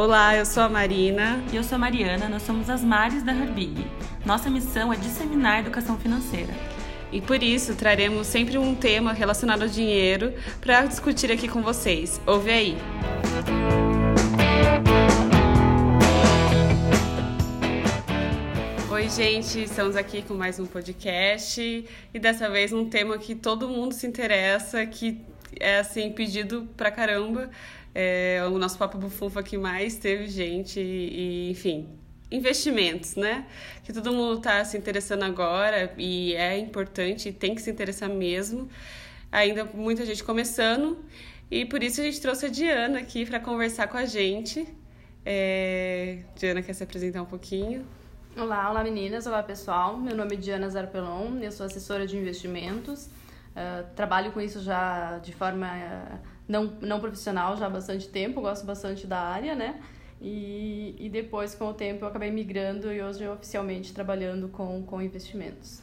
Olá, eu sou a Marina. E eu sou a Mariana, nós somos as Mares da Herbig. Nossa missão é disseminar a educação financeira. E por isso traremos sempre um tema relacionado ao dinheiro para discutir aqui com vocês. Ouve aí! Oi, gente, estamos aqui com mais um podcast e dessa vez um tema que todo mundo se interessa, que é assim pedido pra caramba. É o nosso papo bufunfa que mais teve gente e, enfim, investimentos, né? Que todo mundo está se interessando agora e é importante, tem que se interessar mesmo. Ainda muita gente começando e por isso a gente trouxe a Diana aqui para conversar com a gente. É... Diana quer se apresentar um pouquinho? Olá, olá meninas, olá pessoal. Meu nome é Diana Zarpelon, eu sou assessora de investimentos. Uh, trabalho com isso já de forma uh, não, não profissional já há bastante tempo, gosto bastante da área, né? E, e depois, com o tempo, eu acabei migrando e hoje eu oficialmente trabalhando com, com investimentos.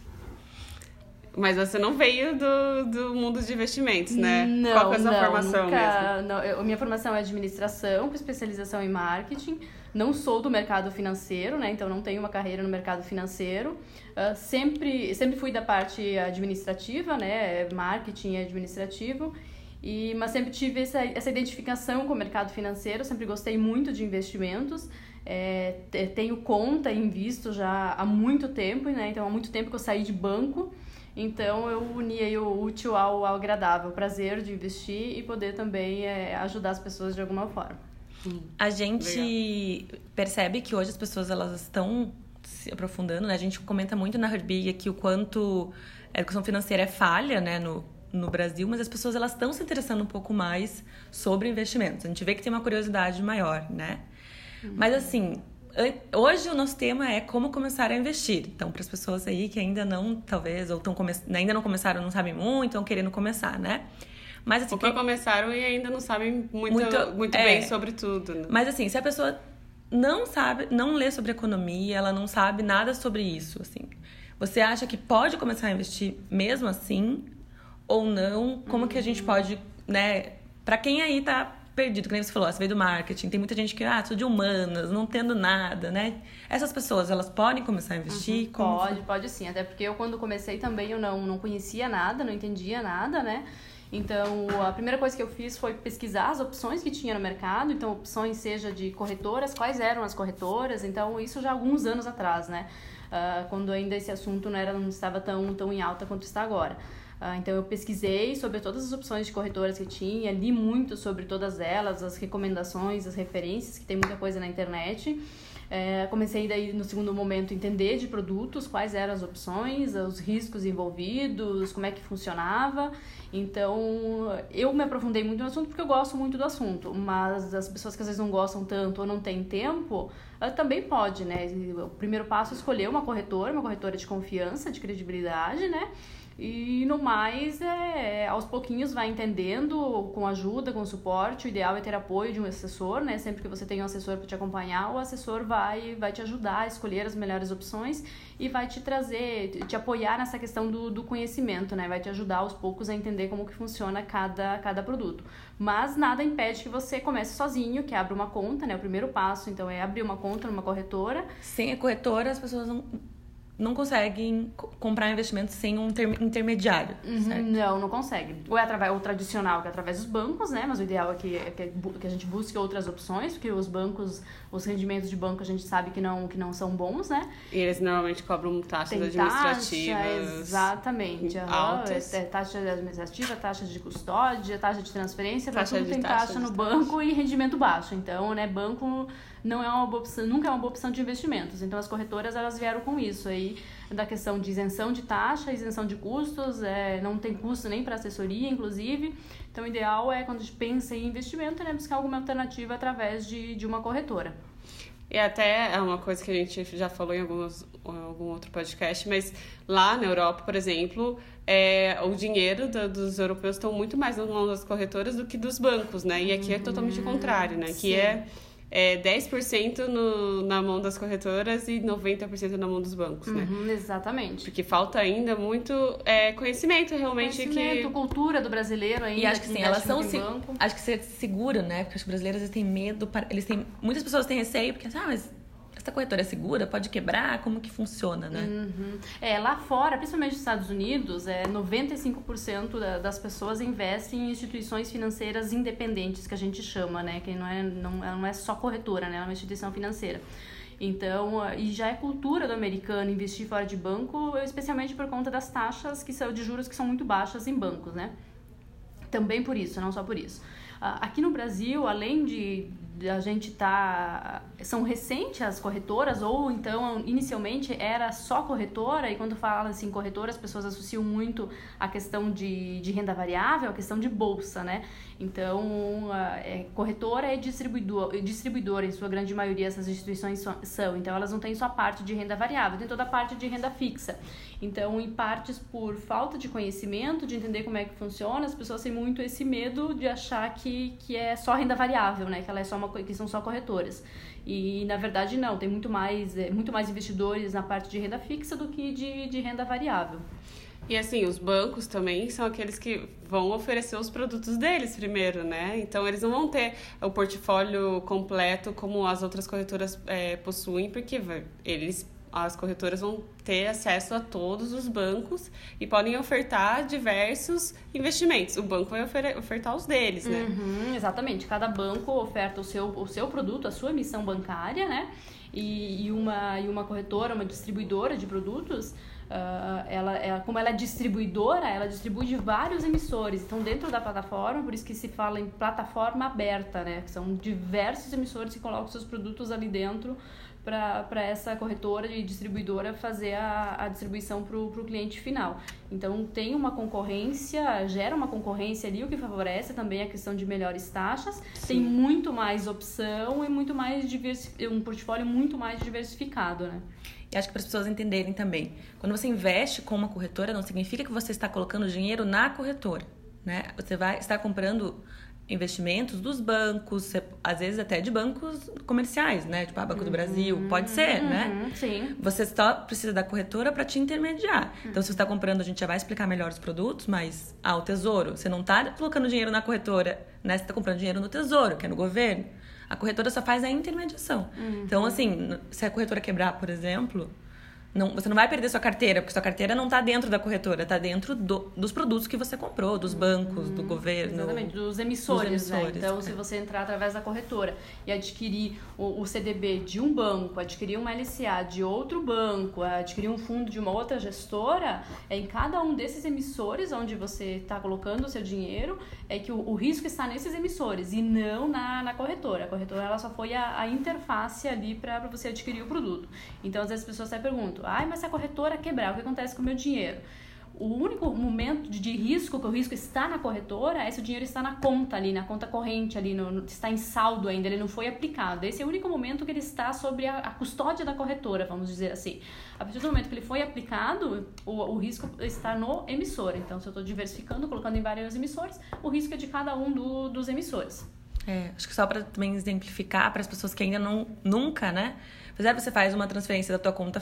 Mas você não veio do, do mundo de investimentos, né? Não, Qual é a sua não, formação nunca, mesmo? Não, eu, minha formação é administração, com especialização em marketing. Não sou do mercado financeiro, né? Então não tenho uma carreira no mercado financeiro. Uh, sempre, sempre fui da parte administrativa, né? Marketing administrativo. E, mas sempre tive essa, essa identificação com o mercado financeiro, sempre gostei muito de investimentos. É, tenho conta e invisto já há muito tempo, né? Então, há muito tempo que eu saí de banco. Então, eu uni aí o útil ao, ao agradável, o prazer de investir e poder também é, ajudar as pessoas de alguma forma. A gente Legal. percebe que hoje as pessoas elas estão se aprofundando, né? A gente comenta muito na Herbig aqui o quanto a educação financeira é falha, né, no, no Brasil, mas as pessoas elas estão se interessando um pouco mais sobre investimentos. A gente vê que tem uma curiosidade maior, né? Uhum. Mas assim, hoje o nosso tema é como começar a investir. Então, para as pessoas aí que ainda não, talvez, ou estão come... ainda não começaram, não sabem muito, estão querendo começar, né? Mas assim, ou que começaram e ainda não sabem muito, muito, muito é, bem sobre tudo. Né? Mas assim, se a pessoa não sabe, não lê sobre economia, ela não sabe nada sobre isso, assim. Você acha que pode começar a investir mesmo assim? Ou não, como que a gente pode, né, para quem aí tá perdido, como você falou, você veio do marketing, tem muita gente que, ah, sou de humanas, não tendo nada, né? Essas pessoas, elas podem começar a investir? Uhum, pode, pode sim, até porque eu quando comecei também eu não, não conhecia nada, não entendia nada, né? Então, a primeira coisa que eu fiz foi pesquisar as opções que tinha no mercado, então opções seja de corretoras, quais eram as corretoras, então isso já há alguns anos atrás, né? Uh, quando ainda esse assunto não, era, não estava tão, tão em alta quanto está agora. Ah, então eu pesquisei sobre todas as opções de corretoras que tinha, li muito sobre todas elas, as recomendações, as referências, que tem muita coisa na internet. É, comecei daí no segundo momento entender de produtos, quais eram as opções, os riscos envolvidos, como é que funcionava. Então eu me aprofundei muito no assunto porque eu gosto muito do assunto, mas as pessoas que às vezes não gostam tanto ou não têm tempo, também pode, né? O primeiro passo é escolher uma corretora, uma corretora de confiança, de credibilidade, né? E no mais, é, aos pouquinhos vai entendendo, com ajuda, com suporte. O ideal é ter apoio de um assessor, né? Sempre que você tem um assessor para te acompanhar, o assessor vai, vai te ajudar a escolher as melhores opções e vai te trazer, te apoiar nessa questão do, do conhecimento, né? Vai te ajudar aos poucos a entender como que funciona cada, cada produto. Mas nada impede que você comece sozinho, que abra uma conta, né? O primeiro passo, então, é abrir uma conta numa corretora. Sem a corretora, as pessoas não não conseguem comprar investimentos sem um intermediário, uhum, Não, não consegue. Ou é através o tradicional, que é através dos bancos, né? Mas o ideal é que, é que, a gente busque outras opções, porque os bancos, os rendimentos de banco a gente sabe que não, que não são bons, né? E eles normalmente cobram taxas Tem administrativas. Taxa, exatamente. Altas. É, é, taxa administrativa, taxa de custódia, taxa de transferência, taxa tudo tem taxa, taxa no banco e rendimento baixo. Então, né, banco não é uma boa opção, nunca é uma boa opção de investimentos. Então as corretoras elas vieram com isso aí da questão de isenção de taxa, isenção de custos, é, não tem custo nem para assessoria, inclusive. Então o ideal é quando a gente pensa em investimento, né, buscar alguma alternativa através de, de uma corretora. E até é uma coisa que a gente já falou em alguns, algum outro podcast, mas lá na Europa, por exemplo, é, o dinheiro do, dos europeus estão muito mais nas mãos das corretoras do que dos bancos, né? E aqui é totalmente o contrário, né? Que é é 10% no, na mão das corretoras e 90% na mão dos bancos, né? Uhum, exatamente. Porque falta ainda muito é, conhecimento realmente conhecimento, que cultura do brasileiro ainda. E acho que sim, elas são se... banco. acho que ser seguro, né? Porque os brasileiros eles têm medo, eles têm muitas pessoas têm receio porque ah, mas essa corretora é segura? Pode quebrar? Como que funciona, né? Uhum. É, lá fora, principalmente nos Estados Unidos, é, 95% das pessoas investem em instituições financeiras independentes, que a gente chama, né? Que não é, não, não é só corretora, né? Ela é uma instituição financeira. Então, e já é cultura do americano investir fora de banco, especialmente por conta das taxas que são de juros que são muito baixas em bancos, né? Também por isso, não só por isso. Aqui no Brasil, além de a gente tá são recentes as corretoras ou então inicialmente era só corretora e quando fala assim corretora as pessoas associam muito a questão de, de renda variável a questão de bolsa né? Então é, corretora é distribuidor distribuidora em sua grande maioria essas instituições são. Então elas não têm só a parte de renda variável tem toda a parte de renda fixa então em partes por falta de conhecimento de entender como é que funciona as pessoas têm muito esse medo de achar que, que é só renda variável né que ela é só uma que são só corretoras. E na verdade não, tem muito mais, é, muito mais investidores na parte de renda fixa do que de, de renda variável. E assim, os bancos também são aqueles que vão oferecer os produtos deles primeiro, né? Então eles não vão ter o portfólio completo como as outras corretoras é, possuem, porque eles as corretoras vão ter acesso a todos os bancos e podem ofertar diversos investimentos. O banco vai ofertar os deles, né? Uhum, exatamente. Cada banco oferta o seu, o seu produto, a sua emissão bancária, né? E, e, uma, e uma corretora, uma distribuidora de produtos, uh, ela, ela, como ela é distribuidora, ela distribui de vários emissores. Então, dentro da plataforma, por isso que se fala em plataforma aberta, né? São diversos emissores que colocam seus produtos ali dentro para essa corretora e distribuidora fazer a, a distribuição para o cliente final. Então, tem uma concorrência, gera uma concorrência ali, o que favorece também a questão de melhores taxas. Sim. Tem muito mais opção e muito mais um portfólio muito mais diversificado, né? E acho que para as pessoas entenderem também, quando você investe com uma corretora, não significa que você está colocando dinheiro na corretora, né? Você vai estar comprando investimentos dos bancos, às vezes até de bancos comerciais, né? Tipo, a Banco do Brasil, uhum, pode ser, uhum, né? Sim. Você só precisa da corretora para te intermediar. Uhum. Então, se você está comprando, a gente já vai explicar melhor os produtos, mas, ah, o tesouro, você não está colocando dinheiro na corretora, né? Você está comprando dinheiro no tesouro, que é no governo. A corretora só faz a intermediação. Uhum. Então, assim, se a corretora quebrar, por exemplo, não, você não vai perder sua carteira, porque sua carteira não está dentro da corretora, está dentro do, dos produtos que você comprou, dos bancos, do governo. Exatamente, dos emissores. Dos emissores né? Então, é. se você entrar através da corretora e adquirir o, o, CDB de um banco, adquirir uma LCA de outro banco, adquirir um fundo de uma outra gestora, é em cada um desses emissores onde você está colocando o seu dinheiro, é que o, o, risco está nesses emissores e não na, na corretora. A corretora ela só foi a, a interface ali para você adquirir o produto. Então, às vezes as pessoas até perguntam, Ai, mas se a corretora quebrar, o que acontece com o meu dinheiro? O único momento de risco, que o risco está na corretora, é se o dinheiro está na conta ali, na conta corrente ali, no, está em saldo ainda, ele não foi aplicado. Esse é o único momento que ele está sobre a, a custódia da corretora, vamos dizer assim. A partir do momento que ele foi aplicado, o, o risco está no emissor. Então, se eu estou diversificando, colocando em vários emissores, o risco é de cada um do, dos emissores. É, acho que só para também exemplificar para as pessoas que ainda não nunca, né? Apesar você faz uma transferência da tua conta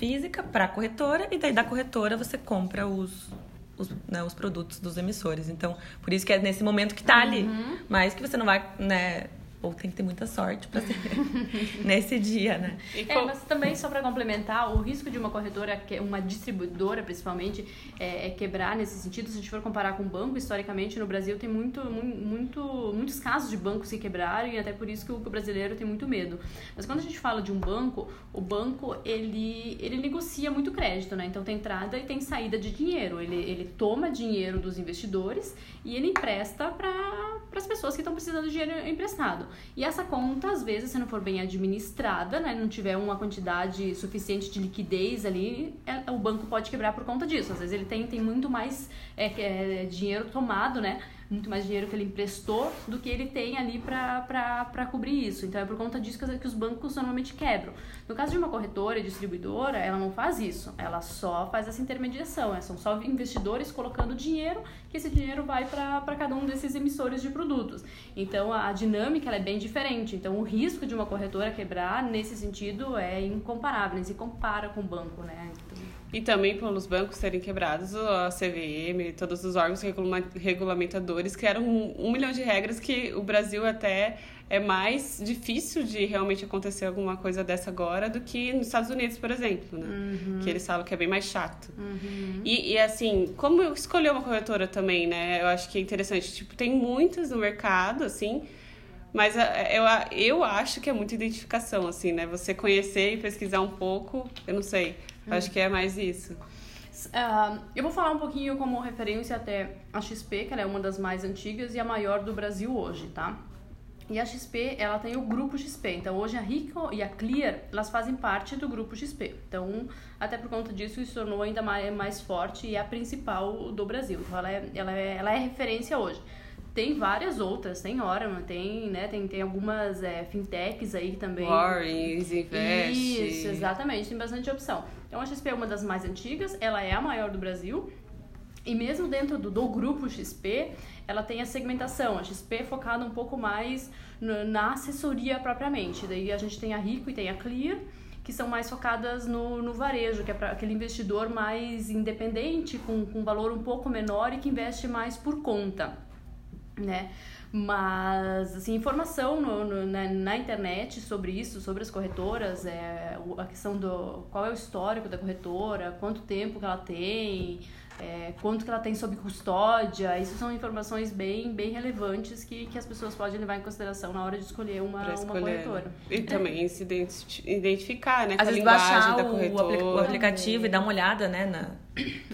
física para a corretora e daí da corretora você compra os, os, né, os produtos dos emissores. Então, por isso que é nesse momento que está uhum. ali. Mas que você não vai, né, ou tem que ter muita sorte para ser nesse dia, né? É, mas também só para complementar, o risco de uma corretora, uma distribuidora principalmente, é, é, quebrar nesse sentido. Se a gente for comparar com o banco, historicamente no Brasil tem muito, muito, muitos casos de bancos que quebraram e até por isso que o brasileiro tem muito medo. Mas quando a gente fala de um banco, o banco ele, ele negocia muito crédito, né? Então tem entrada e tem saída de dinheiro. Ele, ele toma dinheiro dos investidores e ele empresta para as pessoas que estão precisando de dinheiro emprestado. E essa conta, às vezes, se não for bem administrada, né, não tiver uma quantidade suficiente de liquidez ali, é, o banco pode quebrar por conta disso. Às vezes ele tem, tem muito mais é, é, dinheiro tomado, né? Muito mais dinheiro que ele emprestou do que ele tem ali para cobrir isso. Então é por conta disso que os bancos normalmente quebram. No caso de uma corretora e distribuidora, ela não faz isso, ela só faz essa intermediação. São só investidores colocando dinheiro, que esse dinheiro vai para cada um desses emissores de produto. produtos. Então a dinâmica ela é bem diferente. Então o risco de uma corretora quebrar nesse sentido é incomparável, se compara com o banco, né? Então... E também pelos bancos serem quebrados, a CVM, todos os órgãos regulamentadores criaram um, um milhão de regras que o Brasil até é mais difícil de realmente acontecer alguma coisa dessa agora do que nos Estados Unidos, por exemplo, né? Uhum. Que eles falam que é bem mais chato. Uhum. E, e, assim, como eu escolhi uma corretora também, né? Eu acho que é interessante. Tipo, tem muitas no mercado, assim, mas é, eu, eu acho que é muita identificação, assim, né? Você conhecer e pesquisar um pouco, eu não sei. Uhum. Acho que é mais isso. Uh, eu vou falar um pouquinho como referência até a XP, que ela é uma das mais antigas e a maior do Brasil hoje, tá? E a XP, ela tem o grupo XP. Então, hoje a Rico e a Clear, elas fazem parte do grupo XP. Então, até por conta disso, isso tornou ainda mais, mais forte e é a principal do Brasil. Então, ela é, ela é, ela é referência hoje. Tem várias outras, tem Oraman, tem, né, tem, tem algumas é, fintechs aí também. Warrens, Invest. Isso, exatamente, tem bastante opção. Então a XP é uma das mais antigas, ela é a maior do Brasil. E mesmo dentro do, do grupo XP, ela tem a segmentação. A XP é focada um pouco mais no, na assessoria propriamente. Daí a gente tem a Rico e tem a Clear, que são mais focadas no, no varejo, que é para aquele investidor mais independente, com, com valor um pouco menor e que investe mais por conta, né? Mas, assim, informação no, no, na, na, internet sobre isso, sobre as corretoras, é, a questão do qual é o histórico da corretora, quanto tempo que ela tem, é, quanto que ela tem sob custódia, isso são informações bem, bem relevantes que, que as pessoas podem levar em consideração na hora de escolher uma, escolher. uma corretora. E é. também se identificar, né? Às vezes baixar o, o, aplicativo e dar uma olhada, né? Na,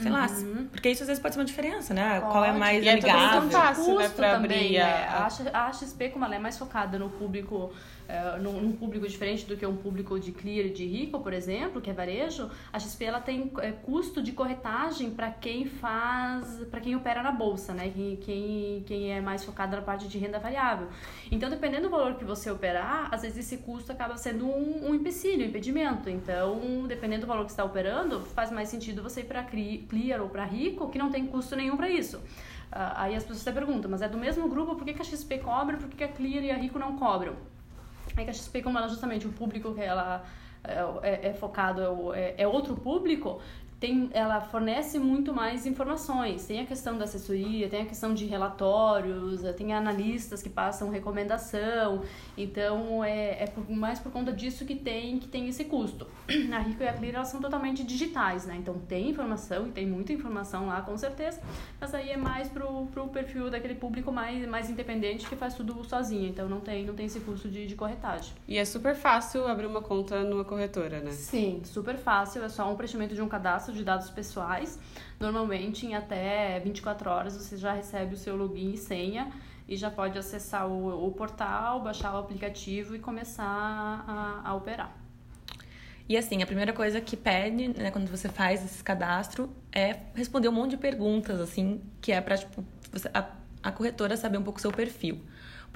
sei lá, uhum. porque isso às vezes pode ser uma diferença, né? Pode. Qual é mais e amigável. É fácil, né, pra também, abrir a... É. a XP, como ela é mais focada no público uh, num, num, público diferente do que um público de clear de rico, por exemplo, que é varejo, a XP ela tem é, custo de corretagem para quem faz, para quem opera na bolsa, né? Quem, quem, quem é mais focado na parte de renda variável. Então, dependendo do valor que você operar, às vezes esse custo acaba sendo um, um empecilho, um impedimento. Então, dependendo do valor que está operando, faz mais sentido você ir para clear ou para rico, que não tem custo nenhum para isso. Uh, aí as pessoas até perguntam, mas é do mesmo grupo, por que, a XP cobra, por que a Clear e a Rico não cobram? É que a XP, como ela justamente o público que ela é, é, é focado é, é, outro público, tem, ela fornece muito mais informações. Tem a questão da assessoria, tem a questão de relatórios, eh, tem analistas que passam recomendação. Então, é, é por, mais por conta disso que tem, que tem esse custo. A Rico e a Clear, elas são totalmente digitais, né? Então, tem informação, e tem muita informação lá, com certeza. Mas aí é mais pro, pro perfil daquele público mais, mais independente que faz tudo sozinho. Então, não tem, não tem esse custo de, de corretagem. E é super fácil abrir uma conta numa corretora, né? Sim, super fácil. É só um preenchimento de um cadastro cadastro de dados pessoais. Normalmente, em até 24 horas, você já recebe o seu login e senha e já pode acessar o, o portal, baixar o aplicativo e começar a, a, operar. E assim, a primeira coisa que pede, né, quando você faz esse cadastro, é responder um monte de perguntas, assim, que é para tipo, a, a corretora saber um pouco o seu perfil.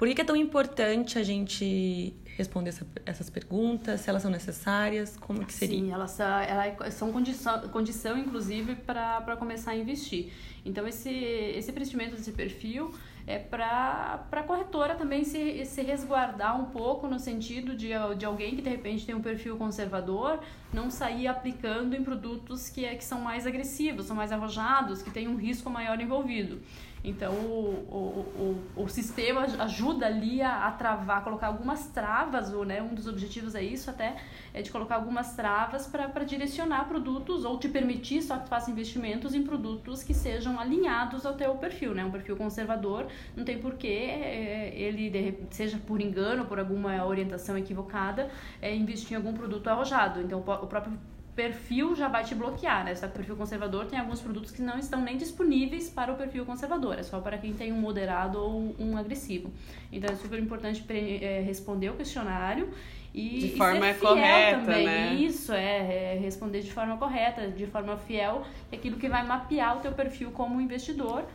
Por que, é tão importante a gente responder essa, essas perguntas, se elas são necessárias, como que seria? Sim, elas, elas são condição, condição inclusive, para começar a investir. Então, esse, esse preenchimento desse perfil é para a corretora também se, se resguardar um pouco no sentido de, de alguém que de repente tem um perfil conservador não sair aplicando em produtos que, é, que são mais agressivos, são mais arrojados, que tem um risco maior envolvido. Então, o, o, o, o sistema ajuda ali a, a travar, colocar algumas travas, ou, né, um dos objetivos é isso até, é de colocar algumas travas para direcionar produtos ou te permitir só que faça investimentos em produtos que sejam alinhados ao teu perfil, né? Um perfil conservador, não tem porquê é, ele, seja por engano, por alguma orientação equivocada, é, investir em algum produto arrojado. Então, o próprio perfil já vai te bloquear, né? Só que o perfil conservador tem alguns produtos que não estão nem disponíveis para o perfil conservador, é só para quem tem um moderado ou um agressivo. Então é super importante é, responder o questionário e, de forma e ser correta, também. né? Isso, é, é, responder de forma correta, de forma fiel, é aquilo que vai mapear o teu perfil como investidor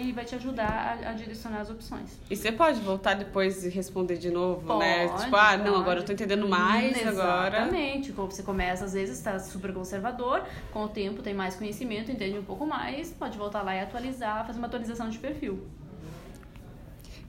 e vai te ajudar a, a, direcionar as opções. E você pode voltar depois e responder de novo, né? pode, né? Tipo, ah, pode. não, agora eu tô entendendo mais hum, agora. Exatamente. Você começa, às vezes, está super conservador, com o tempo tem mais conhecimento, entende um pouco mais, pode voltar lá e atualizar, fazer uma atualização de perfil.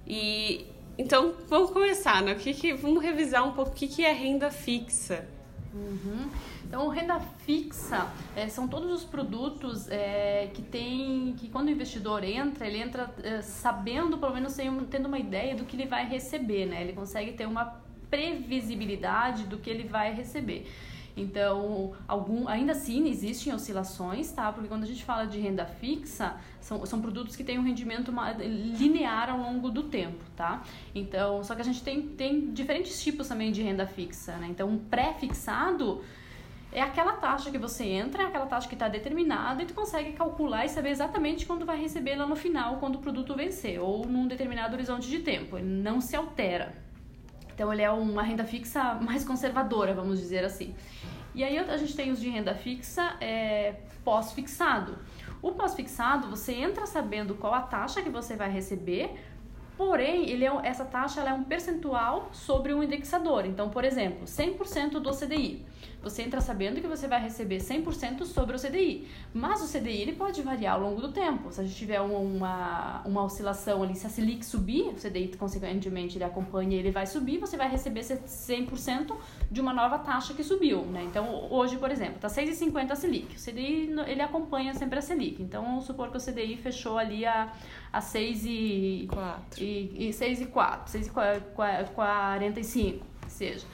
E então vamos começar, né? O que, que vamos revisar um pouco o que, que é renda fixa. Uhum. Então, renda fixa é, são todos os produtos é, que tem que quando o investidor entra, ele entra é, sabendo, pelo menos tendo uma ideia do que ele vai receber, né? Ele consegue ter uma previsibilidade do que ele vai receber. Então, algum, ainda assim existem oscilações, tá? Porque quando a gente fala de renda fixa, são, são produtos que têm um rendimento linear ao longo do tempo, tá? Então, só que a gente tem, tem diferentes tipos também de renda fixa, né? Então, um pré-fixado é aquela taxa que você entra, é aquela taxa que está determinada e tu consegue calcular e saber exatamente quando vai receber lá no final, quando o produto vencer, ou num determinado horizonte de tempo. Ele não se altera. Então ele é uma renda fixa mais conservadora, vamos dizer assim. E aí a gente tem os de renda fixa é, pós-fixado. O pós-fixado, você entra sabendo qual a taxa que você vai receber, porém, ele é, essa taxa é um percentual sobre um indexador. Então, por exemplo, 100% do CDI você entra sabendo que você vai receber 100% sobre o CDI. Mas o CDI ele pode variar ao longo do tempo. Se a gente tiver uma, uma oscilação ali, se a Selic subir, o CDI consequentemente ele acompanha e ele vai subir, você vai receber 100% de uma nova taxa que subiu. Né? Então hoje, por exemplo, está 6,50 a Selic. O CDI ele acompanha sempre a Selic. Então vamos supor que o CDI fechou ali a, a 6 e, 4. e, e 6 e 4, 6 e 45, seja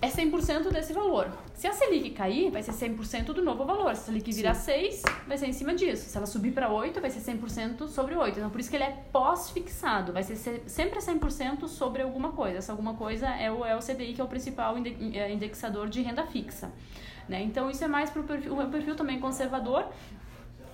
é 100% desse valor. Se a Selic cair, vai ser 100% do novo valor. Se a Selic virar Sim. 6, vai ser em cima disso. Se ela subir para 8, vai ser 100% sobre 8. Então, por isso que ele é pós-fixado. Vai ser sempre 100% sobre alguma coisa. Essa alguma coisa é o, é o CDI, que é o principal é, indexador de renda fixa. Né? Então, isso é mais para o perfil, um perfil também conservador,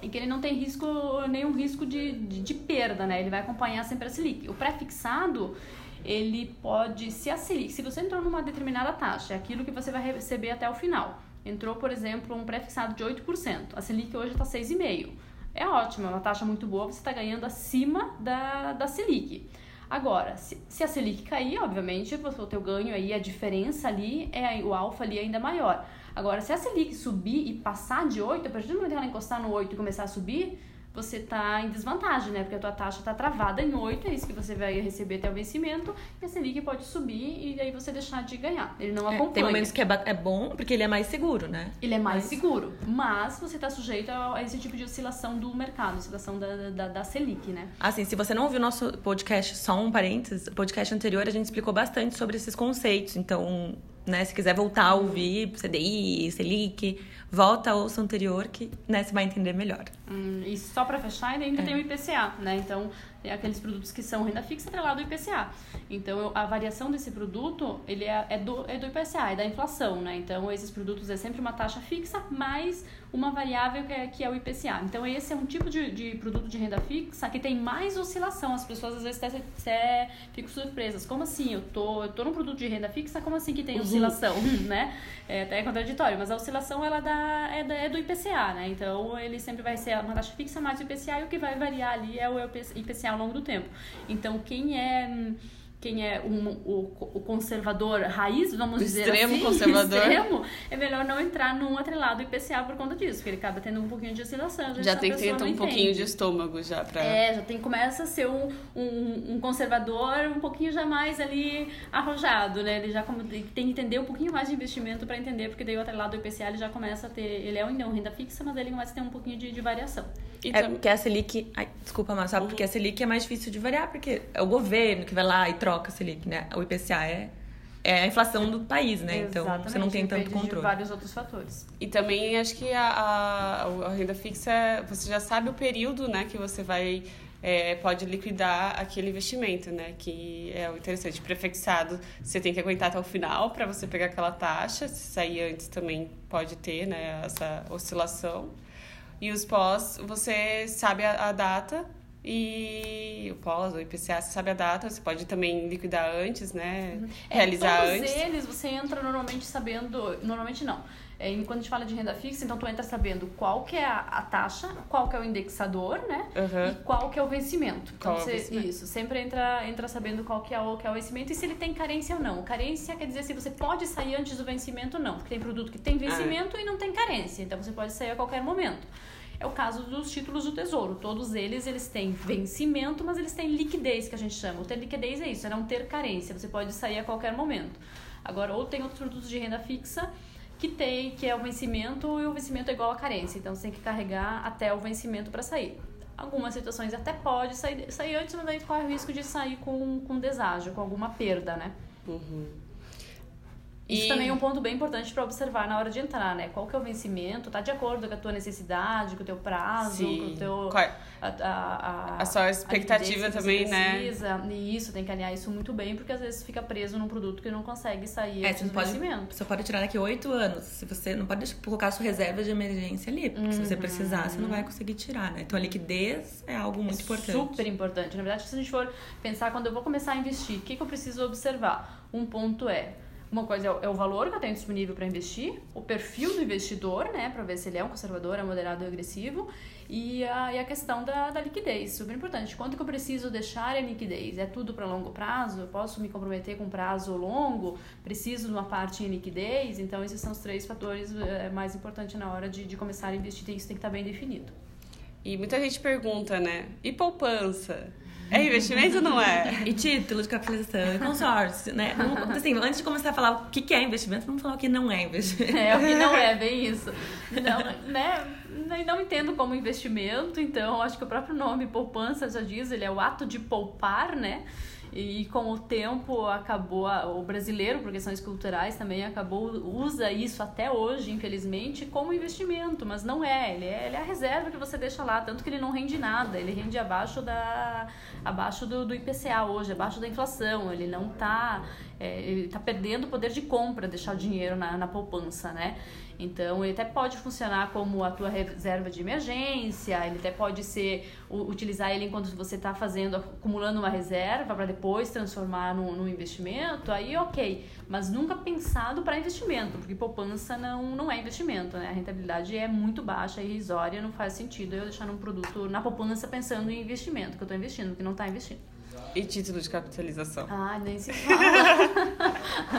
em que ele não tem risco, nenhum risco de, de, de perda, né? Ele vai acompanhar sempre a Selic. O pré-fixado, ele pode se a se você entrou numa determinada taxa, é aquilo que você vai receber até o final. Entrou, por exemplo, um pré-fixado de 8%. A Selic hoje está 6,5%. É ótimo, é uma taxa muito boa, você está ganhando acima da, da Selic. Agora, se, se, a Selic cair, obviamente, o teu ganho aí, a diferença ali, é o alfa ali é ainda maior. Agora, se a Selic subir e passar de 8, a partir do momento que ela encostar no 8 e começar a subir, você está em desvantagem, né? Porque a tua taxa está travada em 8, é isso que você vai receber até o vencimento, e a Selic pode subir e aí você deixar de ganhar. Ele não acompanha. É, tem momentos que é, é, bom, porque ele é mais seguro, né? Ele é mais mas... seguro, mas você está sujeito a esse tipo de oscilação do mercado, oscilação da, da, da Selic, né? Assim, se você não ouviu nosso podcast, só um parênteses, podcast anterior a gente explicou bastante sobre esses conceitos, então né? Se quiser voltar a ouvir CDI, Selic, volta ao ouça anterior que né, você vai entender melhor. Hum, e só para fechar, ainda é. tem o IPCA, né? Então, é aqueles produtos que são renda fixa atrelado ao IPCA. Então, a variação desse produto, ele é, é, do, é do IPCA, é da inflação, né? Então, esses produtos é sempre uma taxa fixa mais uma variável que é, que é o IPCA. Então, esse é um tipo de, de produto de renda fixa que tem mais oscilação. As pessoas às vezes até, até ficam surpresas. Como assim? Eu tô, eu tô num produto de renda fixa, como assim que tem uhum. oscilação, né? É até contraditório, mas a oscilação ela dá, é, da, é do IPCA, né? Então, ele sempre vai ser uma taxa fixa mais o IPCA e o que vai variar ali é o IPCA ao longo do tempo. Então, quem é quem é um, o, o conservador raiz, vamos dizer extremo assim, conservador. extremo, é melhor não entrar num atrelado IPCA por conta disso, porque ele acaba tendo um pouquinho de oscilação. Já tem que ter um pouquinho de estômago já pra... É, já tem, começa a ser um, um, um, conservador um pouquinho já mais ali arrojado, né? Ele já tem que entender um pouquinho mais de investimento para entender, porque daí o atrelado IPCA ele já começa a ter, ele é ainda um renda fixa, mas ele começa a ter um pouquinho de, de variação. E é porque a Selic, ai, desculpa, mas sabe, uhum. porque a Selic é mais difícil de variar, porque é o governo que vai lá e troca a Selic, né? O IPCA é, é a inflação do país, né? Exatamente, então você não tem tanto controle. De vários outros fatores. E também acho que a, a, a renda fixa, você já sabe o período, né, que você vai é, pode liquidar aquele investimento, né? Que é o interessante. Prefixado, você tem que aguentar até o final para você pegar aquela taxa. Se sair antes também pode ter, né? Essa oscilação. E os pós, você sabe a, a data e o pós, o IPCA, você sabe a data, você pode também liquidar antes, né? Uhum. É, Realizar todos antes. eles você entra normalmente sabendo. Normalmente não. É, quando a gente fala de renda fixa, então tu entra sabendo qual que é a, a taxa, qual que é o indexador, né? Uhum. E qual que é o vencimento. Então, qual você, é o vencimento? Isso, sempre entra, entra sabendo qual que, é o, que é o vencimento e se ele tem carência ou não. Carência quer dizer se você pode sair antes do vencimento ou não. Porque tem produto que tem vencimento ah. e não tem carência. Então você pode sair a qualquer momento. É o caso dos títulos do Tesouro. Todos eles, eles têm vencimento, mas eles têm liquidez, que a gente chama. O ter liquidez é isso, é não ter carência, você pode sair a qualquer momento. Agora, ou tem outros produtos de renda fixa que tem, que é o vencimento e o vencimento é igual a carência, então você tem que carregar até o vencimento para sair. Algumas situações até pode sair, sair antes, mas aí corre o risco de sair com, com deságio, com alguma perda, né? Uhum. Isso e... também é um ponto bem importante para observar na hora de entrar, né? Qual que é o vencimento? Tá de acordo com a tua necessidade, com o teu prazo, Sim. com o teu... Qual... A, a, a, a sua expectativa também, né? E isso, tem que alinhar isso muito bem, porque às vezes fica preso num produto que não consegue sair é, você não pode, Você pode tirar daqui oito anos. Se você não pode colocar a sua reserva de emergência ali, porque uhum. se você uhum. precisar, você não vai conseguir tirar, né? Então a liquidez é algo muito é importante. Super importante. Na verdade, se a gente for pensar quando eu vou começar a investir, o que, que eu preciso observar? Um ponto é uma coisa é o valor que eu tenho disponível para investir, o perfil do investidor, né, para ver se ele é um conservador, é moderado ou agressivo, e a, e a questão da, da liquidez, super importante. Quanto que eu preciso deixar a liquidez? É tudo para longo prazo? Eu posso me comprometer com prazo longo? Preciso de uma parte em liquidez? Então, esses são os três fatores é, mais importantes na hora de, de começar a investir, isso tem que estar tá bem definido. E muita gente pergunta, né? E poupança? É investimento ou não é? E título de capitalização, e consórcio, né? assim, antes de começar a falar o que é investimento, vamos falar o que não é investimento. É, o que não é, bem isso. Não, né? Não entendo como investimento, então acho que o próprio nome poupança já diz, ele é o ato de poupar, né? E com o tempo acabou, o brasileiro, por questões culturais também, acabou, usa isso até hoje, infelizmente, como investimento, mas não é. Ele é, ele é a reserva que você deixa lá, tanto que ele não rende nada, ele rende abaixo, da, abaixo do, do IPCA hoje, abaixo da inflação, ele não está é, ele tá perdendo o poder de compra, deixar o dinheiro na, na poupança, né? Então, ele até pode funcionar como a tua reserva de emergência, ele até pode ser utilizar ele enquanto você está fazendo, acumulando uma reserva para depois transformar num, num, investimento, aí ok. Mas nunca pensado para investimento, porque poupança não, não é investimento, né? A rentabilidade é muito baixa, e irrisória, não faz sentido eu deixar um produto na poupança pensando em investimento, que eu estou investindo, que não está investindo. E título de capitalização? Ah, nem se fala.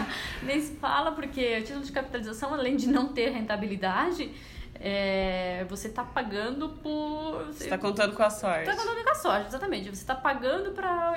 nem se fala, porque o título de capitalização, além de não ter rentabilidade, é, você está pagando por. Você está contando com a sorte. Está contando com a sorte, exatamente. Você está pagando pra,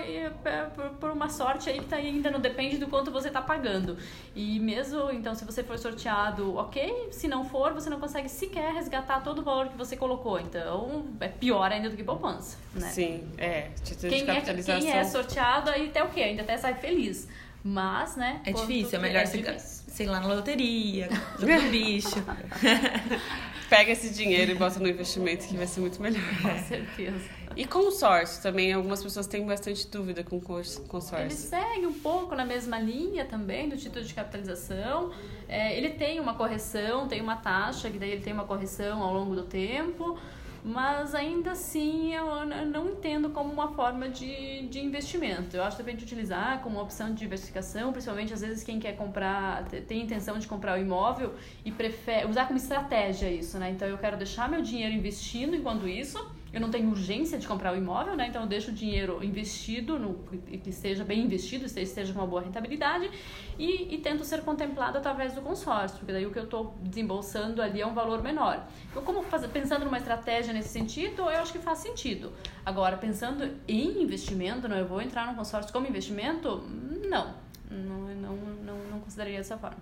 por, por uma sorte aí que tá, ainda não depende do quanto você está pagando. E mesmo, então, se você for sorteado, ok. Se não for, você não consegue sequer resgatar todo o valor que você colocou. Então, é pior ainda do que poupança. Né? Sim, é. Título quem de capitalização. É, quem é sorteado, aí até o quê? Ainda até sai feliz. Mas, né? É difícil, é melhor é você, sei lá, na loteria, no bicho. Pega esse dinheiro e bota no investimento que vai ser muito melhor. Com certeza. E consórcio também, algumas pessoas têm bastante dúvida com consórcio. Ele segue um pouco na mesma linha também do título de capitalização. É, ele tem uma correção, tem uma taxa, que daí ele tem uma correção ao longo do tempo mas ainda assim eu não entendo como uma forma de, de investimento. Eu acho depende de utilizar como opção de diversificação, principalmente às vezes quem quer comprar, tem intenção de comprar o imóvel e prefere usar como estratégia isso, né? Então eu quero deixar meu dinheiro investindo enquanto isso eu não tenho urgência de comprar o imóvel, né? Então eu deixo o dinheiro investido, no, que esteja bem investido, esteja com uma boa rentabilidade, e, e tento ser contemplado através do consórcio, porque daí o que eu estou desembolsando ali é um valor menor. Então, como pensando numa estratégia nesse sentido, eu acho que faz sentido. Agora, pensando em investimento, não, eu vou entrar no consórcio como investimento? Não, não, não, não, não consideraria dessa forma.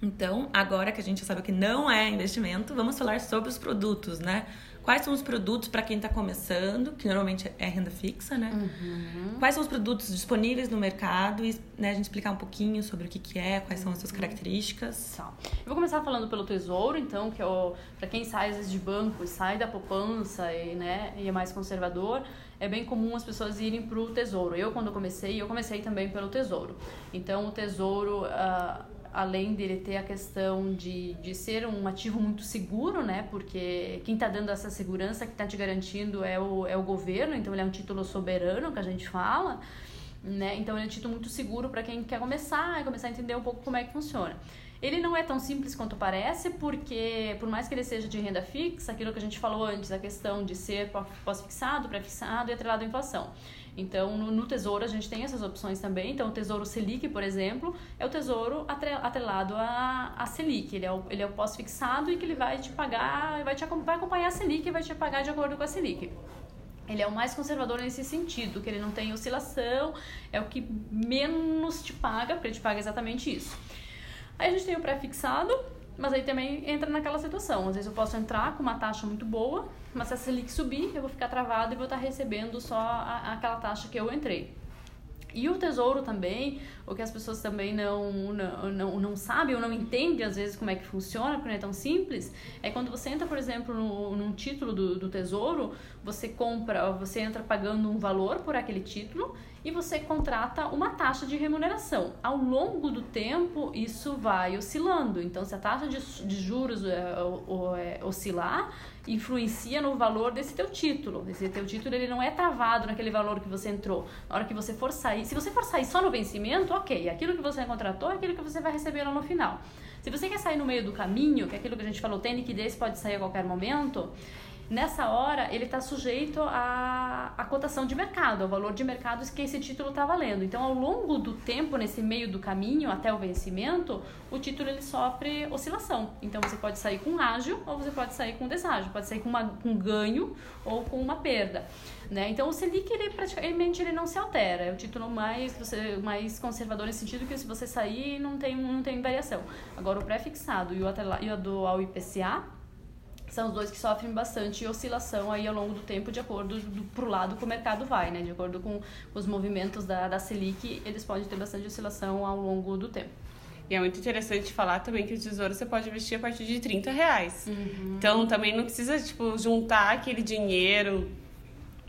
Então, agora que a gente sabe que não é investimento, vamos falar sobre os produtos, né? Quais são os produtos para quem está começando, que normalmente é renda fixa, né? Uhum. Quais são os produtos disponíveis no mercado e né, a gente explicar um pouquinho sobre o que, que é, quais são as suas uhum. características. Tá. Eu vou começar falando pelo Tesouro, então, que é para quem sai às vezes de banco e sai da poupança e, né, e é mais conservador, é bem comum as pessoas irem para o Tesouro. Eu, quando comecei, eu comecei também pelo Tesouro. Então, o Tesouro... Uh, além dele ter a questão de, de ser um ativo muito seguro, né? Porque quem está dando essa segurança, que está te garantindo é o, é o governo, então ele é um título soberano que a gente fala, né? Então ele é um título muito seguro para quem quer começar e começar a entender um pouco como é que funciona. Ele não é tão simples quanto parece, porque por mais que ele seja de renda fixa, aquilo que a gente falou antes, a questão de ser pós-fixado, pré-fixado e atrelado à inflação. Então, no, no, Tesouro a gente tem essas opções também. Então, o Tesouro Selic, por exemplo, é o Tesouro atrelado à, à Selic. Ele é o, ele é o pós-fixado e que ele vai te pagar, vai, te, vai acompanhar a Selic e vai te pagar de acordo com a Selic. Ele é o mais conservador nesse sentido, que ele não tem oscilação, é o que menos te paga, porque ele te paga exatamente isso. Aí a gente tem o pré-fixado, mas aí também entra naquela situação. Às vezes eu posso entrar com uma taxa muito boa, mas se a Selic subir, eu vou ficar travado e vou estar recebendo só a, aquela taxa que eu entrei. E o tesouro também, o que as pessoas também não, não, não, não sabem ou não entendem às vezes como é que funciona, porque não é tão simples, é quando você entra, por exemplo, no, num título do, do tesouro, você compra, você entra pagando um valor por aquele título e você contrata uma taxa de remuneração. Ao longo do tempo, isso vai oscilando. Então, se a taxa de, de juros é, é, oscilar, influencia no valor desse teu título. Esse teu título ele não é travado naquele valor que você entrou. Na hora que você for sair, se você for sair só no vencimento, ok, aquilo que você contratou é aquilo que você vai receber lá no final. Se você quer sair no meio do caminho, que é aquilo que a gente falou, tem liquidez, pode sair a qualquer momento, nessa hora ele está sujeito à, à cotação de mercado, ao valor de mercado que esse título está valendo. Então, ao longo do tempo, nesse meio do caminho até o vencimento, o título ele sofre oscilação. Então, você pode sair com ágil ou você pode sair com deságio, pode sair com, uma, com ganho ou com uma perda. Né? Então, o Selic ele, praticamente ele não se altera, é o título mais, você, mais conservador nesse sentido que se você sair não tem, não tem variação. Agora, o pré-fixado e o, e o do ao IPCA, são os dois que sofrem bastante oscilação aí ao longo do tempo, de acordo do, pro lado que o mercado vai, né? De acordo com, os movimentos da, da Selic, eles podem ter bastante oscilação ao longo do tempo. E é muito interessante falar também que o tesouro você pode investir a partir de 30 reais. Uhum. Então também não precisa, tipo, juntar aquele dinheiro.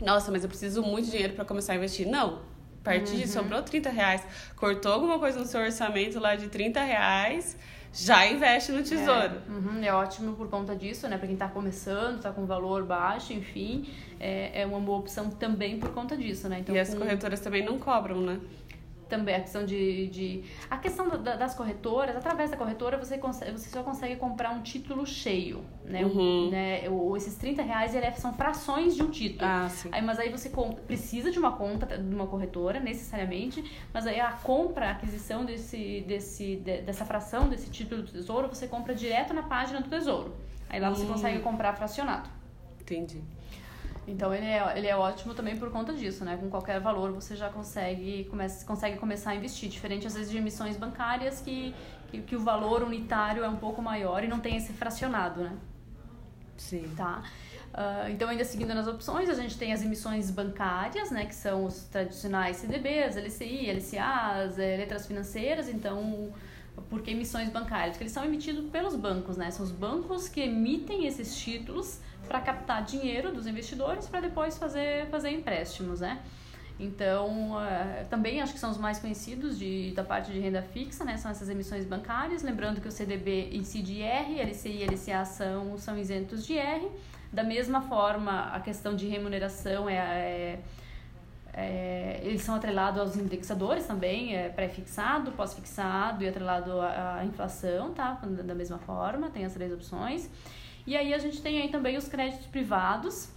Nossa, mas eu preciso muito de dinheiro para começar a investir. Não. A partir uhum. de sobrou 30 reais. Cortou alguma coisa no seu orçamento lá de 30 reais já investe no tesouro. É, uhum, é ótimo por conta disso, né? Para quem está começando, está com valor baixo, enfim, é, é uma boa opção também por conta disso, né? Então, e as com... corretoras também não cobram, né? Também a questão de, de a questão da, das corretoras através da corretora você consegue, você só consegue comprar um título cheio né, uhum. um, né o, esses 30 reais ele é, são frações de um título ah, sim. aí mas aí você compra, precisa de uma conta de uma corretora necessariamente mas aí a compra a aquisição desse desse de, dessa fração desse título do tesouro você compra direto na página do tesouro aí lá você hum. consegue comprar fracionado entendi então ele é, ele é ótimo também por conta disso, né? Com qualquer valor você já consegue, comece, consegue começar a investir. Diferente às vezes de emissões bancárias que, que, que, o valor unitário é um pouco maior e não tem esse fracionado, né? Sim. Tá? Uh, então, ainda seguindo nas opções, a gente tem as emissões bancárias, né? Que são os tradicionais CDBs, LCI, LCAs, é, letras financeiras. Então, por que emissões bancárias? Porque eles são emitidos pelos bancos, né? São os bancos que emitem esses títulos para captar dinheiro dos investidores para depois fazer, fazer empréstimos, né? Então, uh, também acho que são os mais conhecidos de, da parte de renda fixa, né? São essas emissões bancárias. Lembrando que o CDB incide R, LCI e LCA são, são isentos de R. Da mesma forma, a questão de remuneração é, é, é eles são atrelados aos indexadores também, é pré-fixado, pós-fixado e atrelado à, à inflação, tá? Da mesma forma, tem as três opções. E aí a gente tem aí também os créditos privados.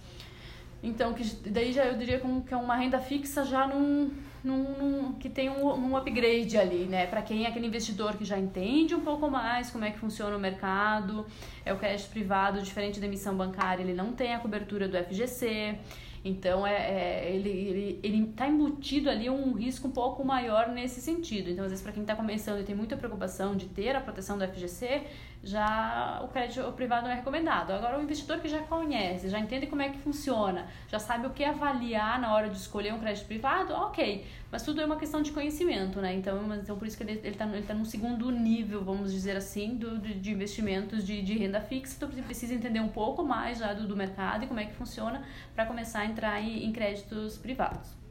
Então, que daí já eu diria que é uma renda fixa já num, num, num que tem um, um upgrade ali, né? Para quem é aquele investidor que já entende um pouco mais como é que funciona o mercado, é o crédito privado, diferente da emissão bancária, ele não tem a cobertura do FGC. Então, é, é ele ele, ele tá embutido ali um risco um pouco maior nesse sentido. Então, às vezes, para quem está começando e tem muita preocupação de ter a proteção do FGC, já o crédito privado não é recomendado. Agora, o investidor que já conhece, já entende como é que funciona, já sabe o que avaliar na hora de escolher um crédito privado, ok. Mas tudo é uma questão de conhecimento, né? Então, então por isso que ele está ele tá num segundo nível, vamos dizer assim, do, de, de investimentos de, de renda fixa. Então, você precisa entender um pouco mais já do, do mercado e como é que funciona para começar a entrar em, em créditos privados.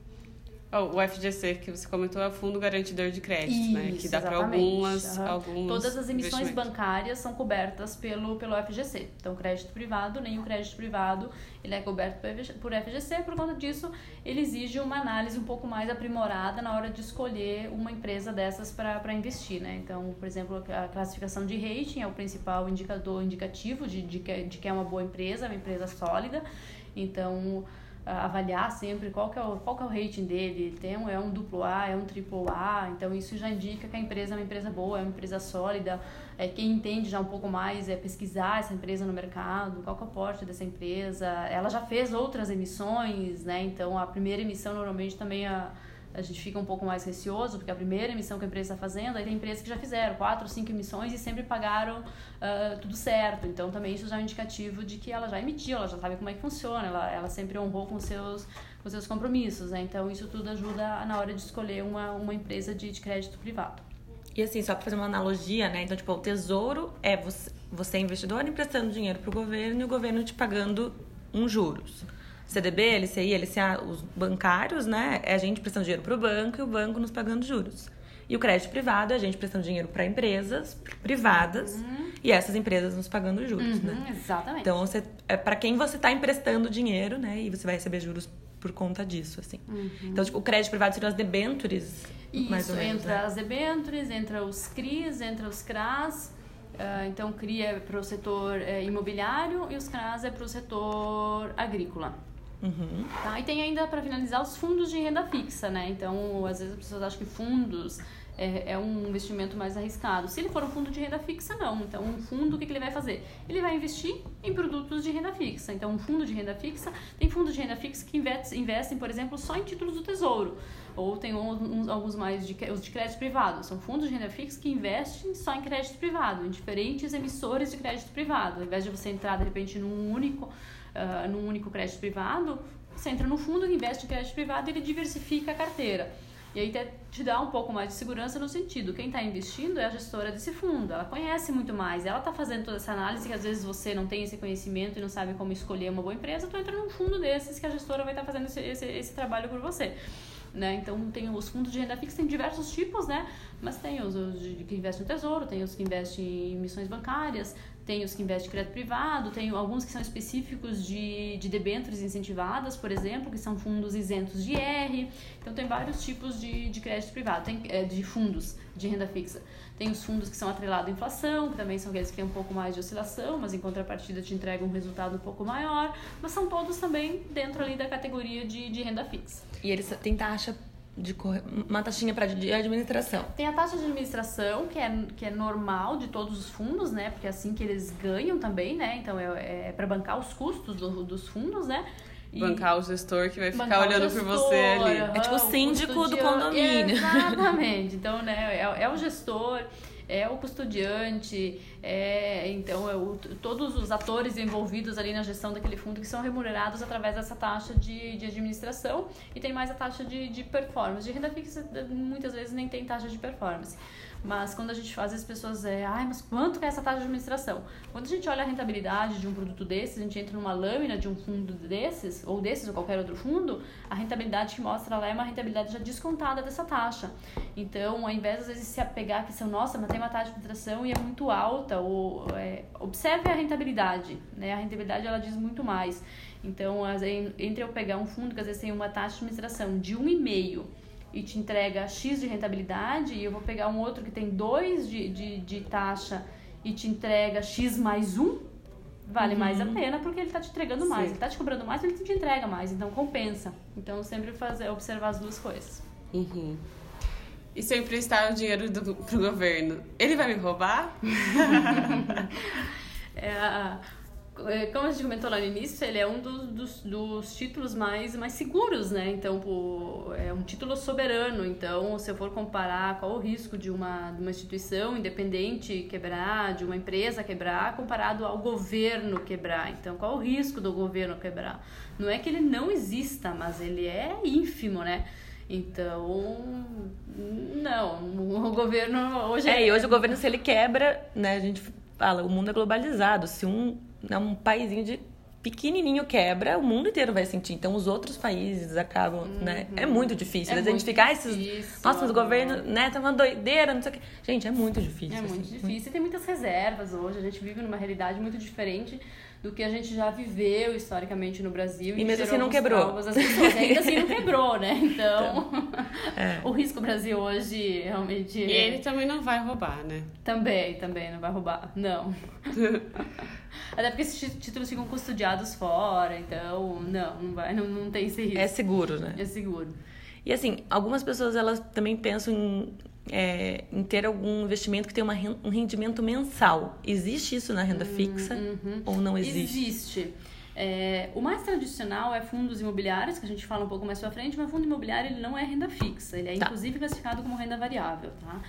O FGC que você comentou é o Fundo Garantidor de Crédito, Isso, né? Que dá para algumas, alguns Todas as emissões bancárias são cobertas pelo, pelo FGC. Então, crédito privado, nem o crédito privado, ele é coberto por FG por FGC. Por conta disso, ele exige uma análise um pouco mais aprimorada na hora de escolher uma empresa dessas para investir, né? Então, por exemplo, a classificação de rating é o principal indicador indicativo de, de, que, de que é uma boa empresa, uma empresa sólida. Então, avaliar sempre qual que é o, qual que é o rating dele, ele tem um, é um duplo A, é um triplo A, então isso já indica que a empresa é uma empresa boa, é uma empresa sólida, é, quem entende já um pouco mais é pesquisar essa empresa no mercado, qual que é o porte dessa empresa, ela já fez outras emissões, né, então a primeira emissão normalmente também a, a gente fica um pouco mais receoso, porque a primeira emissão que a empresa está fazendo, aí tem empresas que já fizeram quatro, cinco emissões e sempre pagaram ah, tudo certo. Então, também isso já é um indicativo de que ela já emitiu, ela já sabe como é que funciona, ela, ela sempre honrou com seus com seus compromissos, né? Então, isso tudo ajuda na hora de escolher uma, uma empresa de, de crédito privado. E assim, só pra fazer uma analogia, né? Então, tipo, o tesouro é você, você é investidor emprestando dinheiro pro governo e o governo te pagando uns juros. CDB, LCI, LCA, os bancários, né? É a gente prestando dinheiro pro banco e o banco nos pagando juros. E o crédito privado é a gente prestando dinheiro para empresas privadas e essas empresas nos pagando juros, né? Uhum, exatamente. Então, você, é para quem você está emprestando dinheiro, né? E você vai receber juros por conta disso, assim. Então, tipo, o crédito privado seriam as debêntures, mais Isso, ou menos, entra né? as debêntures, entra os CRIs, entra os CRAs. ah, então, CRI é para o setor eh, imobiliário e os CRAs é para o setor agrícola. Uhum. Tá? E tem ainda, para finalizar, os fundos de renda fixa, né? Então, às vezes as pessoas acham que fundos é, é um investimento mais arriscado. Se ele for um fundo de renda fixa, não. Então, um fundo, o que, que ele vai fazer? Ele vai investir em produtos de renda fixa. Então, um fundo de renda fixa, tem fundos de renda fixa que investe- investem, por exemplo, só em títulos do tesouro. Ou tem uns- alguns mais de, os de crédito privado. São fundos de renda fixa que investem só em crédito privado, em diferentes emissores de crédito privado. Ao invés de você entrar, de repente, num único ah, num único crédito privado, você entra no fundo que investe em crédito privado ele diversifica a carteira. E aí te, dá um pouco mais de segurança no sentido, quem está investindo é a gestora desse fundo, ela conhece muito mais, ela está fazendo toda essa análise que às vezes você não tem esse conhecimento e não sabe como escolher uma boa empresa, tu entra num fundo desses que a gestora vai estar fazendo esse, esse, esse trabalho por você. Né? Então tem os fundos de renda fixa, tem diversos tipos, né? Mas tem os, os que investem no tesouro, tem os que investem em emissões bancárias, tem os que investem em crédito privado, tem alguns que são específicos de, de debêntures incentivadas, por exemplo, que são fundos isentos de IR. Então tem vários tipos de, de crédito privado, tem é, de fundos de renda fixa. Tem os fundos que são atrelados à inflação, que também são aqueles que têm um pouco mais de oscilação, mas em contrapartida te entregam um resultado um pouco maior. Mas são todos também dentro ali da categoria de, de renda fixa. E eles têm taxa de corre... uma taxinha para de administração. Tem a taxa de administração, que é, que é normal de todos os fundos, né? Porque é assim que eles ganham também, né? Então é, é para bancar os custos do- dos fundos, né? E Bancar o gestor que vai ficar olhando por gestor, você ali. aham, É tipo o síndico do condomínio. Exatamente. Então, né, é, é o gestor, é o custodiante, é, então é todos os atores envolvidos ali na gestão daquele fundo que são remunerados através dessa taxa de, de administração e tem mais a taxa de, de performance. De renda fixa, muitas vezes nem tem taxa de performance. Mas quando a gente faz, as pessoas é, ai, mas quanto que é essa taxa de administração? Quando a gente olha a rentabilidade de um produto desses, a gente entra numa lâmina de um fundo desses, ou desses, ou qualquer outro fundo, a rentabilidade que mostra lá é uma rentabilidade já descontada dessa taxa. Então, ao invés às vezes se apegar que são, nossa, mas tem uma taxa de administração e é muito alta, ou é, observe a rentabilidade, né? A rentabilidade ela diz muito mais. Então, as- entre eu pegar um fundo que às vezes tem uma taxa de administração de 1,5 e te entrega X de rentabilidade, e eu vou pegar um outro que tem 2 de, de, de taxa e te entrega X mais 1, vale mais a pena porque ele está te entregando mais. Sim. Ele está te cobrando mais, ele te entrega mais, então compensa. Então sempre fazer, observar as duas coisas. Uhum. E se eu emprestar o dinheiro do, pro governo, ele vai me roubar? É, é, como a gente comentou lá no início, ele é um dos, dos, dos títulos mais, mais seguros, né? Então, é um título soberano. Então, se eu for comparar qual o risco de uma, de uma instituição independente quebrar, de uma empresa quebrar, comparado ao governo quebrar. Então, qual o risco do governo quebrar? Não é que ele não exista, mas ele é ínfimo, né? Então, não, o governo hoje É, e hoje o governo, se ele quebra, né, a gente fala, o mundo é globalizado. Se um, né, um paizinho de pequenininho quebra, o mundo inteiro vai sentir. Então os outros países acabam, uhum. né? É muito difícil. É a gente esses. Difícil, Nossa, mas o governo, né, tá uma doideira, não sei o quê. Gente, é muito difícil. É muito assim, difícil. Muito... E tem muitas reservas hoje. A gente vive numa realidade muito diferente do que a gente já viveu historicamente no Brasil. E, mesmo assim não quebrou. As pessoas. ainda assim não quebrou, né? Então, então é. o risco Brasil hoje realmente. E ele também não vai roubar, né? Também, também não vai roubar. Não. Até porque esses títulos ficam custodiados fora, então não, não vai, não, não tem esse risco. É seguro, né? É seguro. E assim, algumas pessoas elas também pensam em, é, em ter algum investimento que tenha uma, um rendimento mensal. Existe isso na renda hum, fixa uhum. ou não existe? Existe. É, o mais tradicional é fundos imobiliários, que a gente fala um pouco mais pra frente, mas fundo imobiliário ele não é renda fixa, ele é tá. inclusive classificado como renda variável. Tá?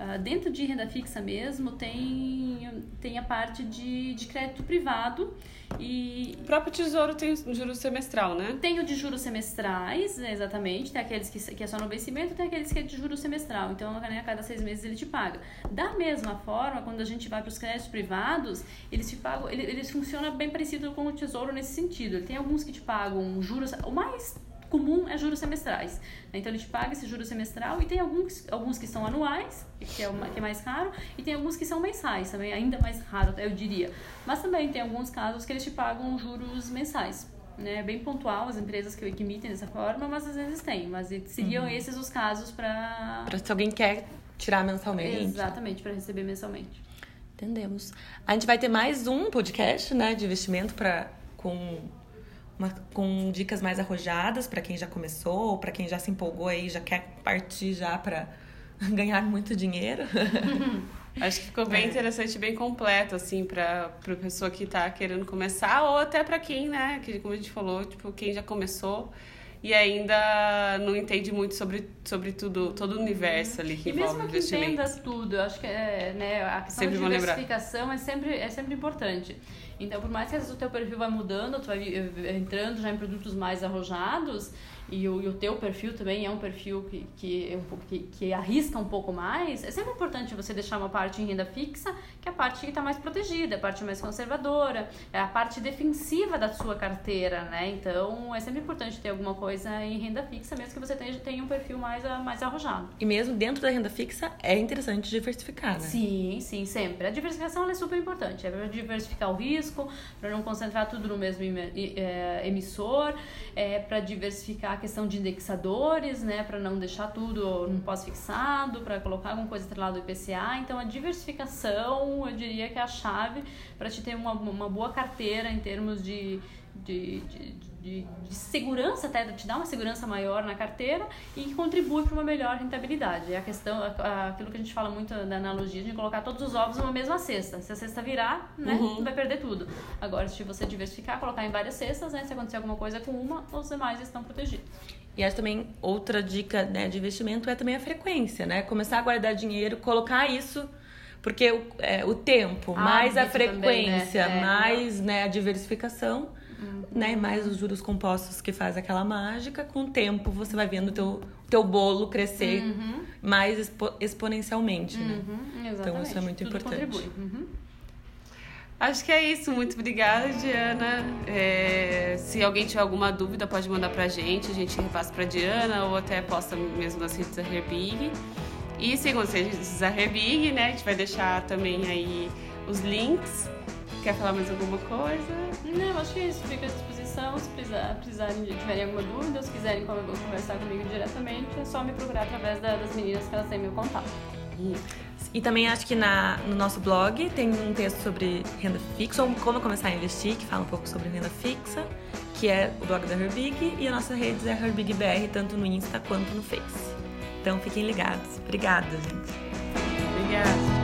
Uh, dentro de renda fixa mesmo tem, tem a parte de, de crédito privado e... O próprio tesouro tem juros semestral, né? Tem o de juros semestrais, exatamente, tem aqueles que, que é só no vencimento, tem aqueles que é de juros semestral, então né, a cada seis meses ele te paga. Da mesma forma, quando a gente vai para os créditos privados, eles te pagam, eles, eles funcionam bem parecido com o tesouro nesse sentido. Tem alguns que te pagam juros, o mais comum é juros semestrais. Então ele te paga esse juro semestral e tem alguns, alguns que são anuais, que é, uma, que é mais caro, e tem alguns que são mensais, também ainda mais raro, eu diria. Mas também tem alguns casos que eles te pagam juros mensais. Né, bem pontual as empresas que, que emitem dessa forma, mas às vezes tem. Mas seriam uhum. esses os casos para. Para se alguém quer tirar mensalmente. Exatamente, para receber mensalmente. Entendemos. A gente vai ter mais um podcast né, de investimento para com uma, com dicas mais arrojadas para quem já começou, para quem já se empolgou aí, já quer partir já para ganhar muito dinheiro. Acho que ficou bem é. interessante, bem completo, assim, para a pessoa que está querendo começar, ou até para quem, né, que como a gente falou, tipo, quem já começou e ainda não entende muito sobre, sobre tudo, todo o universo ali que e envolve mesmo que entenda tudo, eu acho que é, né, a questão sempre da diversificação é sempre, é sempre importante. Então, por mais que o teu perfil vai mudando, tu vai entrando já em produtos mais arrojados, e o, e o teu perfil também é um perfil que, que, é que, que arrisca um pouco mais, é sempre importante você deixar uma parte em renda fixa, que é a parte que está mais protegida, a parte mais conservadora, é a parte defensiva da sua carteira, né? Então, é sempre importante ter alguma coisa em renda fixa, mesmo que você tenha, tenha um perfil mais, mais arrojado. E mesmo dentro da renda fixa, é interessante diversificar, né? Sim, sim, sempre. A diversificação é super importante, é para diversificar o risco, para não concentrar tudo no mesmo é, emissor, é para diversificar questão de indexadores, né, para não deixar tudo no pós-fixado, para colocar alguma coisa atrelada ao IPCA. Então, a diversificação, eu diria que é a chave para te ter uma, uma boa carteira em termos de, de, de de, de, segurança, até te dá uma segurança maior na carteira e contribui para uma melhor rentabilidade. É a questão, aquilo que a gente fala muito da analogia de colocar todos os ovos numa mesma cesta. Se a cesta virar, né, uhum. vai perder tudo. Agora, se você diversificar, colocar em várias cestas, né, se acontecer alguma coisa com uma, os demais estão protegidos. E acho também outra dica né, de investimento é também a frequência, né? Começar a guardar dinheiro, colocar isso porque o, é, o tempo, ah, mais a frequência, também, né? é. mais né, a diversificação uhum. né? Mais os juros compostos que faz aquela mágica. Com o tempo, você vai vendo o teu, teu bolo crescer uhum. mais expo exponencialmente, né? Uhum, então, isso é muito Tudo importante. Uhum. Acho que é isso. Muito obrigada, Diana. É, se alguém tiver alguma dúvida, pode mandar pra gente. A gente repassa pra Diana ou até posta mesmo nas redes da Herbig. E sigam as redes da Herbig, né? A gente vai deixar também aí os links. Quer falar mais alguma coisa? Não, acho que é isso. Fico à disposição. Se precisar, precisarem, tiverem alguma dúvida ou se quiserem conversar comigo diretamente, é só me procurar através das meninas que elas têm meu contato. E também acho que na, no nosso blog tem um texto sobre renda fixa, ou como começar a investir, que fala um pouco sobre renda fixa, que é o blog da Herbig, e a nossa rede é HerbigBR, tanto no Insta quanto no Face. Então fiquem ligados. Obrigada, gente.